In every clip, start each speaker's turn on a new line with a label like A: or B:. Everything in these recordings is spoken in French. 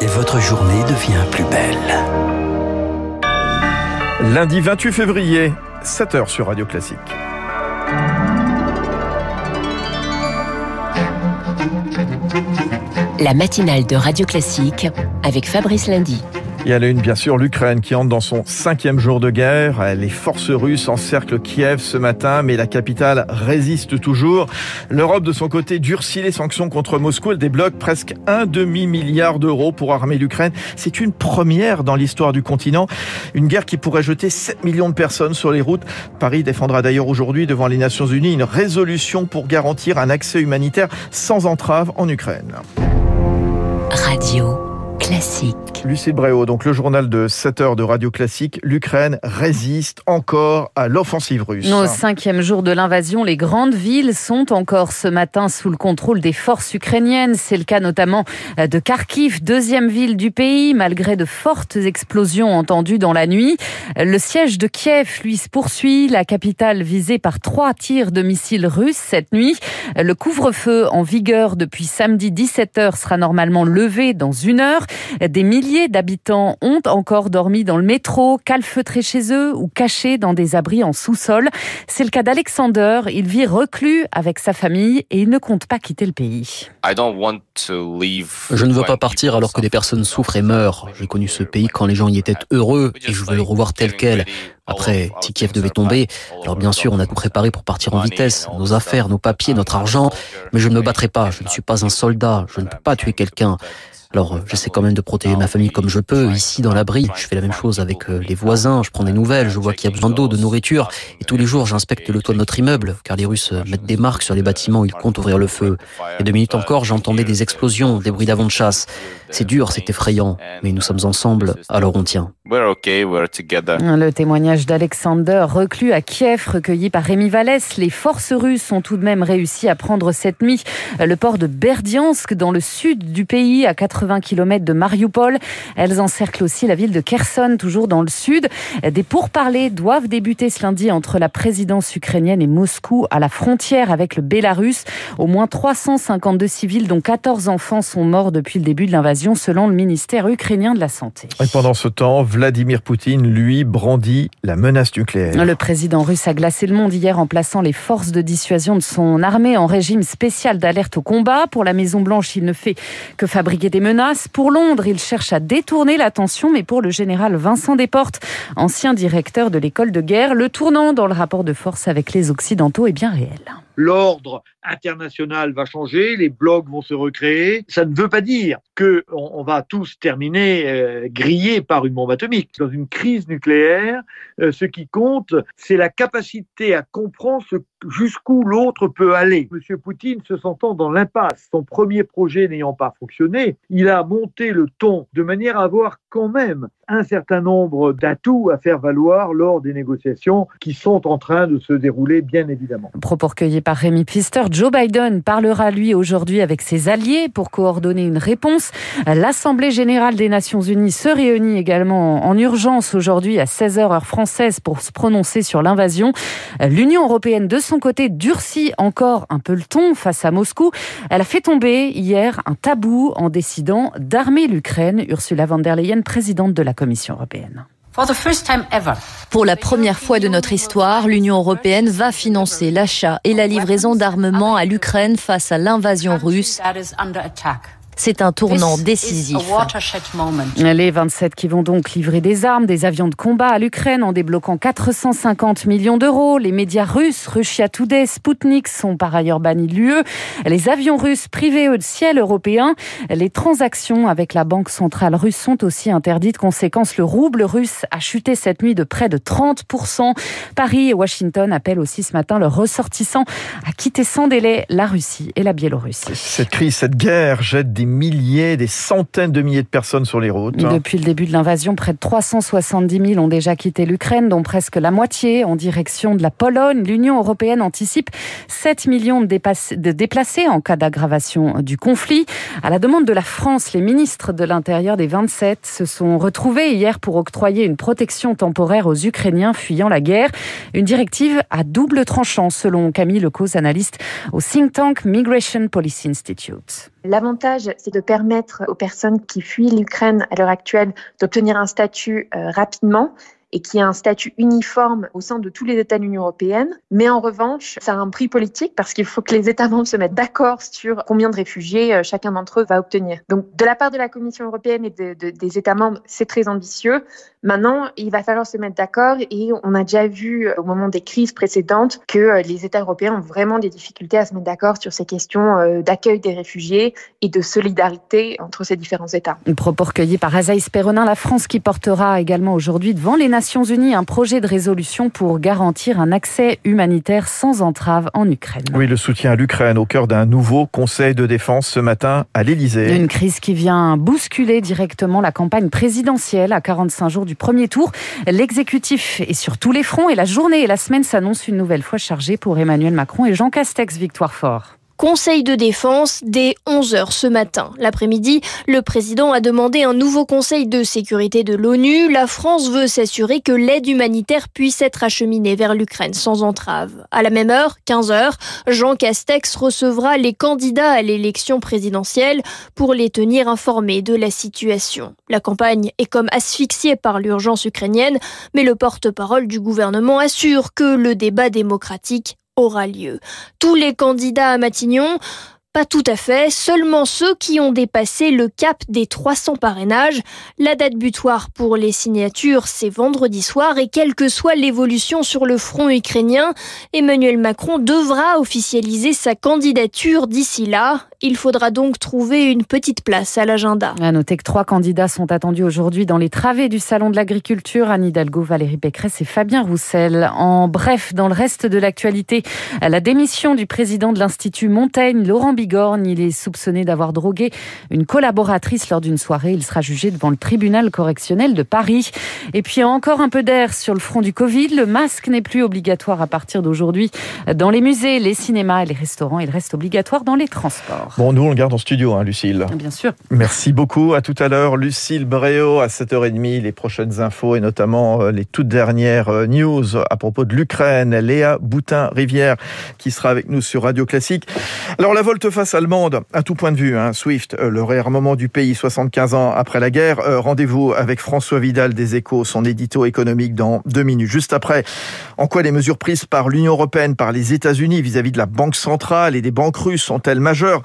A: et votre journée devient plus belle.
B: Lundi 28 février, 7h sur Radio Classique.
C: La matinale de Radio Classique avec Fabrice Lundy.
B: Et à la une, bien sûr, l'Ukraine qui entre dans son cinquième jour de guerre. Les forces russes encerclent Kiev ce matin, mais la capitale résiste toujours. L'Europe, de son côté, durcit les sanctions contre Moscou. Elle débloque presque un demi-milliard d'euros pour armer l'Ukraine. C'est une première dans l'histoire du continent. Une guerre qui pourrait jeter 7 millions de personnes sur les routes. Paris défendra d'ailleurs aujourd'hui devant les Nations Unies une résolution pour garantir un accès humanitaire sans entrave en Ukraine.
C: Radio Classique.
B: Lucille Bréau, donc le journal de 7 heures de Radio Classique, l'Ukraine résiste encore à l'offensive russe.
D: Au cinquième jour de l'invasion, les grandes villes sont encore ce matin sous le contrôle des forces ukrainiennes. C'est le cas notamment de Kharkiv, deuxième ville du pays, malgré de fortes explosions entendues dans la nuit. Le siège de Kiev, lui, se poursuit. La capitale visée par trois tirs de missiles russes cette nuit. Le couvre-feu en vigueur depuis samedi 17h sera normalement levé dans une heure. Des milliers d'habitants ont encore dormi dans le métro, calfeutrés chez eux ou cachés dans des abris en sous-sol. C'est le cas d'Alexander. Il vit reclus avec sa famille et il ne compte pas quitter le pays.
E: Je ne veux pas partir alors que des personnes souffrent et meurent. J'ai connu ce pays quand les gens y étaient heureux et je veux le revoir tel quel. Après, si Kiev devait tomber, alors bien sûr, on a tout préparé pour partir en vitesse, nos affaires, nos papiers, notre argent, mais je ne me battrai pas, je ne suis pas un soldat, je ne peux pas tuer quelqu'un. Alors, euh, j'essaie quand même de protéger ma famille comme je peux. Ici, dans l'abri, je fais la même chose avec euh, les voisins. Je prends des nouvelles. Je vois qu'il y a besoin d'eau, de nourriture. Et tous les jours, j'inspecte le toit de notre immeuble, car les Russes euh, mettent des marques sur les bâtiments où ils comptent ouvrir le feu. Et deux minutes encore, j'entendais des explosions, des bruits d'avant de chasse. C'est dur, c'est effrayant. Mais nous sommes ensemble, alors on tient.
D: Le témoignage d'Alexander, reclus à Kiev, recueilli par Rémi Vallès. Les forces russes ont tout de même réussi à prendre cette nuit le port de Berdiansk, dans le sud du pays, à 80 km de Mariupol. Elles encerclent aussi la ville de Kherson, toujours dans le sud. Des pourparlers doivent débuter ce lundi entre la présidence ukrainienne et Moscou, à la frontière avec le Bélarus. Au moins 352 civils, dont 14 enfants, sont morts depuis le début de l'invasion, selon le ministère ukrainien de la Santé.
B: Et pendant ce temps, Vladimir Poutine, lui, brandit la menace nucléaire.
D: Le président russe a glacé le monde hier en plaçant les forces de dissuasion de son armée en régime spécial d'alerte au combat. Pour la Maison-Blanche, il ne fait que fabriquer des menaces. Pour Londres, il cherche à détourner l'attention, mais pour le général Vincent Desportes, ancien directeur de l'école de guerre, le tournant dans le rapport de force avec les Occidentaux est bien réel
F: l'ordre international va changer, les blocs vont se recréer. Ça ne veut pas dire que on, va tous terminer euh, grillés par une bombe atomique. Dans une crise nucléaire, euh, ce qui compte, c'est la capacité à comprendre jusqu'où l'autre peut aller. Monsieur Poutine se sentant dans l'impasse, son premier projet n'ayant pas fonctionné, il a monté le ton de manière à avoir quand même un certain nombre d'atouts à faire valoir lors des négociations qui sont en train de se dérouler, bien évidemment.
D: Propos recueillis par Rémi Pfister, Joe Biden parlera lui aujourd'hui avec ses alliés pour coordonner une réponse. L'Assemblée générale des Nations unies se réunit également en urgence aujourd'hui à 16h heure française pour se prononcer sur l'invasion. L'Union européenne, de son côté, durcit encore un peu le ton face à Moscou. Elle a fait tomber hier un tabou en décidant d'armer l'Ukraine. Ursula von der Leyen, présidente de la Commission européenne.
G: Pour la première fois de notre histoire, l'Union européenne va financer l'achat et la livraison d'armements à l'Ukraine face à l'invasion russe. C'est un tournant décisif.
D: Les 27 qui vont donc livrer des armes, des avions de combat à l'Ukraine en débloquant 450 millions d'euros. Les médias russes, Russia Today, Sputnik sont par ailleurs bannis de l'UE. Les avions russes privés au ciel européen. Les transactions avec la Banque centrale russe sont aussi interdites. Conséquence, le rouble russe a chuté cette nuit de près de 30%. Paris et Washington appellent aussi ce matin leurs ressortissants à quitter sans délai la Russie et la Biélorussie.
B: Cette crise, cette guerre jette des milliers, des centaines de milliers de personnes sur les routes.
D: Depuis le début de l'invasion, près de 370 000 ont déjà quitté l'Ukraine, dont presque la moitié en direction de la Pologne. L'Union européenne anticipe 7 millions de déplacés en cas d'aggravation du conflit. À la demande de la France, les ministres de l'Intérieur des 27 se sont retrouvés hier pour octroyer une protection temporaire aux Ukrainiens fuyant la guerre. Une directive à double tranchant, selon Camille Lecaux, analyste au think tank Migration Policy Institute.
H: L'avantage, c'est de permettre aux personnes qui fuient l'Ukraine à l'heure actuelle d'obtenir un statut euh, rapidement et qui a un statut uniforme au sein de tous les États de l'Union européenne. Mais en revanche, ça a un prix politique parce qu'il faut que les États membres se mettent d'accord sur combien de réfugiés euh, chacun d'entre eux va obtenir. Donc, de la part de la Commission européenne et des États membres, c'est très ambitieux. Maintenant, il va falloir se mettre d'accord et on a déjà vu euh, au moment des crises précédentes que euh, les États européens ont vraiment des difficultés à se mettre d'accord sur ces questions d'accueil des réfugiés et de solidarité entre ces différents États.
D: Propos recueilli par Azaïs Perronin, la France qui portera également aujourd'hui devant les Nations Unies un projet de résolution pour garantir un accès humanitaire sans entrave en Ukraine.
B: Oui, le soutien à l'Ukraine au cœur d'un nouveau Conseil de défense ce matin à l'Élysée.
D: Une crise qui vient bousculer directement la campagne présidentielle à 45 jours du premier tour. L'exécutif est sur tous les fronts et la journée et la semaine s'annoncent une nouvelle fois chargée pour Emmanuel Macron et Jean Castex. Victoire fort.
I: Conseil de défense dès 11h ce matin. L'après-midi, le président a demandé un nouveau conseil de sécurité de l'ONU. La France veut s'assurer que l'aide humanitaire puisse être acheminée vers l'Ukraine sans entrave. À la même heure, 15h, Jean Castex recevra les candidats à l'élection présidentielle pour les tenir informés de la situation. La campagne est comme asphyxiée par l'urgence ukrainienne, mais le porte-parole du gouvernement assure que le débat démocratique aura lieu. Tous les candidats à Matignon pas tout à fait, seulement ceux qui ont dépassé le cap des 300 parrainages. La date butoir pour les signatures, c'est vendredi soir et quelle que soit l'évolution sur le front ukrainien, Emmanuel Macron devra officialiser sa candidature d'ici là. Il faudra donc trouver une petite place à l'agenda.
D: À noter que trois candidats sont attendus aujourd'hui dans les travées du Salon de l'Agriculture. Anne Hidalgo, Valérie Pécresse et Fabien Roussel. En bref, dans le reste de l'actualité, la démission du président de l'Institut Montaigne, Laurent Il est soupçonné d'avoir drogué une collaboratrice lors d'une soirée. Il sera jugé devant le tribunal correctionnel de Paris. Et puis encore un peu d'air sur le front du Covid. Le masque n'est plus obligatoire à partir d'aujourd'hui dans les musées, les cinémas et les restaurants. Il reste obligatoire dans les transports.
B: Bon, nous, on le garde en studio, hein, Lucille.
D: Bien sûr.
B: Merci beaucoup. À tout à l'heure, Lucille Bréau, à 7h30, les prochaines infos et notamment euh, les toutes dernières euh, news à propos de l'Ukraine. Léa Boutin-Rivière qui sera avec nous sur Radio Classique. Alors, la volte-face allemande, à tout point de vue, hein, Swift, euh, le réarmement du pays 75 ans après la guerre. Rendez-vous avec François Vidal des Échos, son édito économique dans deux minutes. Juste après, en quoi les mesures prises par l'Union européenne, par les États-Unis vis-à-vis de la Banque centrale et des banques russes sont-elles majeures?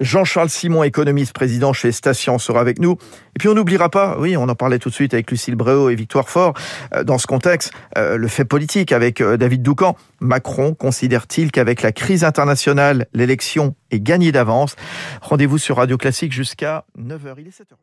B: Jean-Charles Simon, économiste, président chez Station, sera avec nous. Et puis on n'oubliera pas, oui, on en parlait tout de suite avec Lucille Bréau et Victoire Fort, euh, dans ce contexte, euh, le fait politique avec euh, David Doucan. Macron considère-t-il qu'avec la crise internationale, l'élection est gagnée d'avance? Rendez-vous sur Radio Classique jusqu'à 9h. Il est 7h.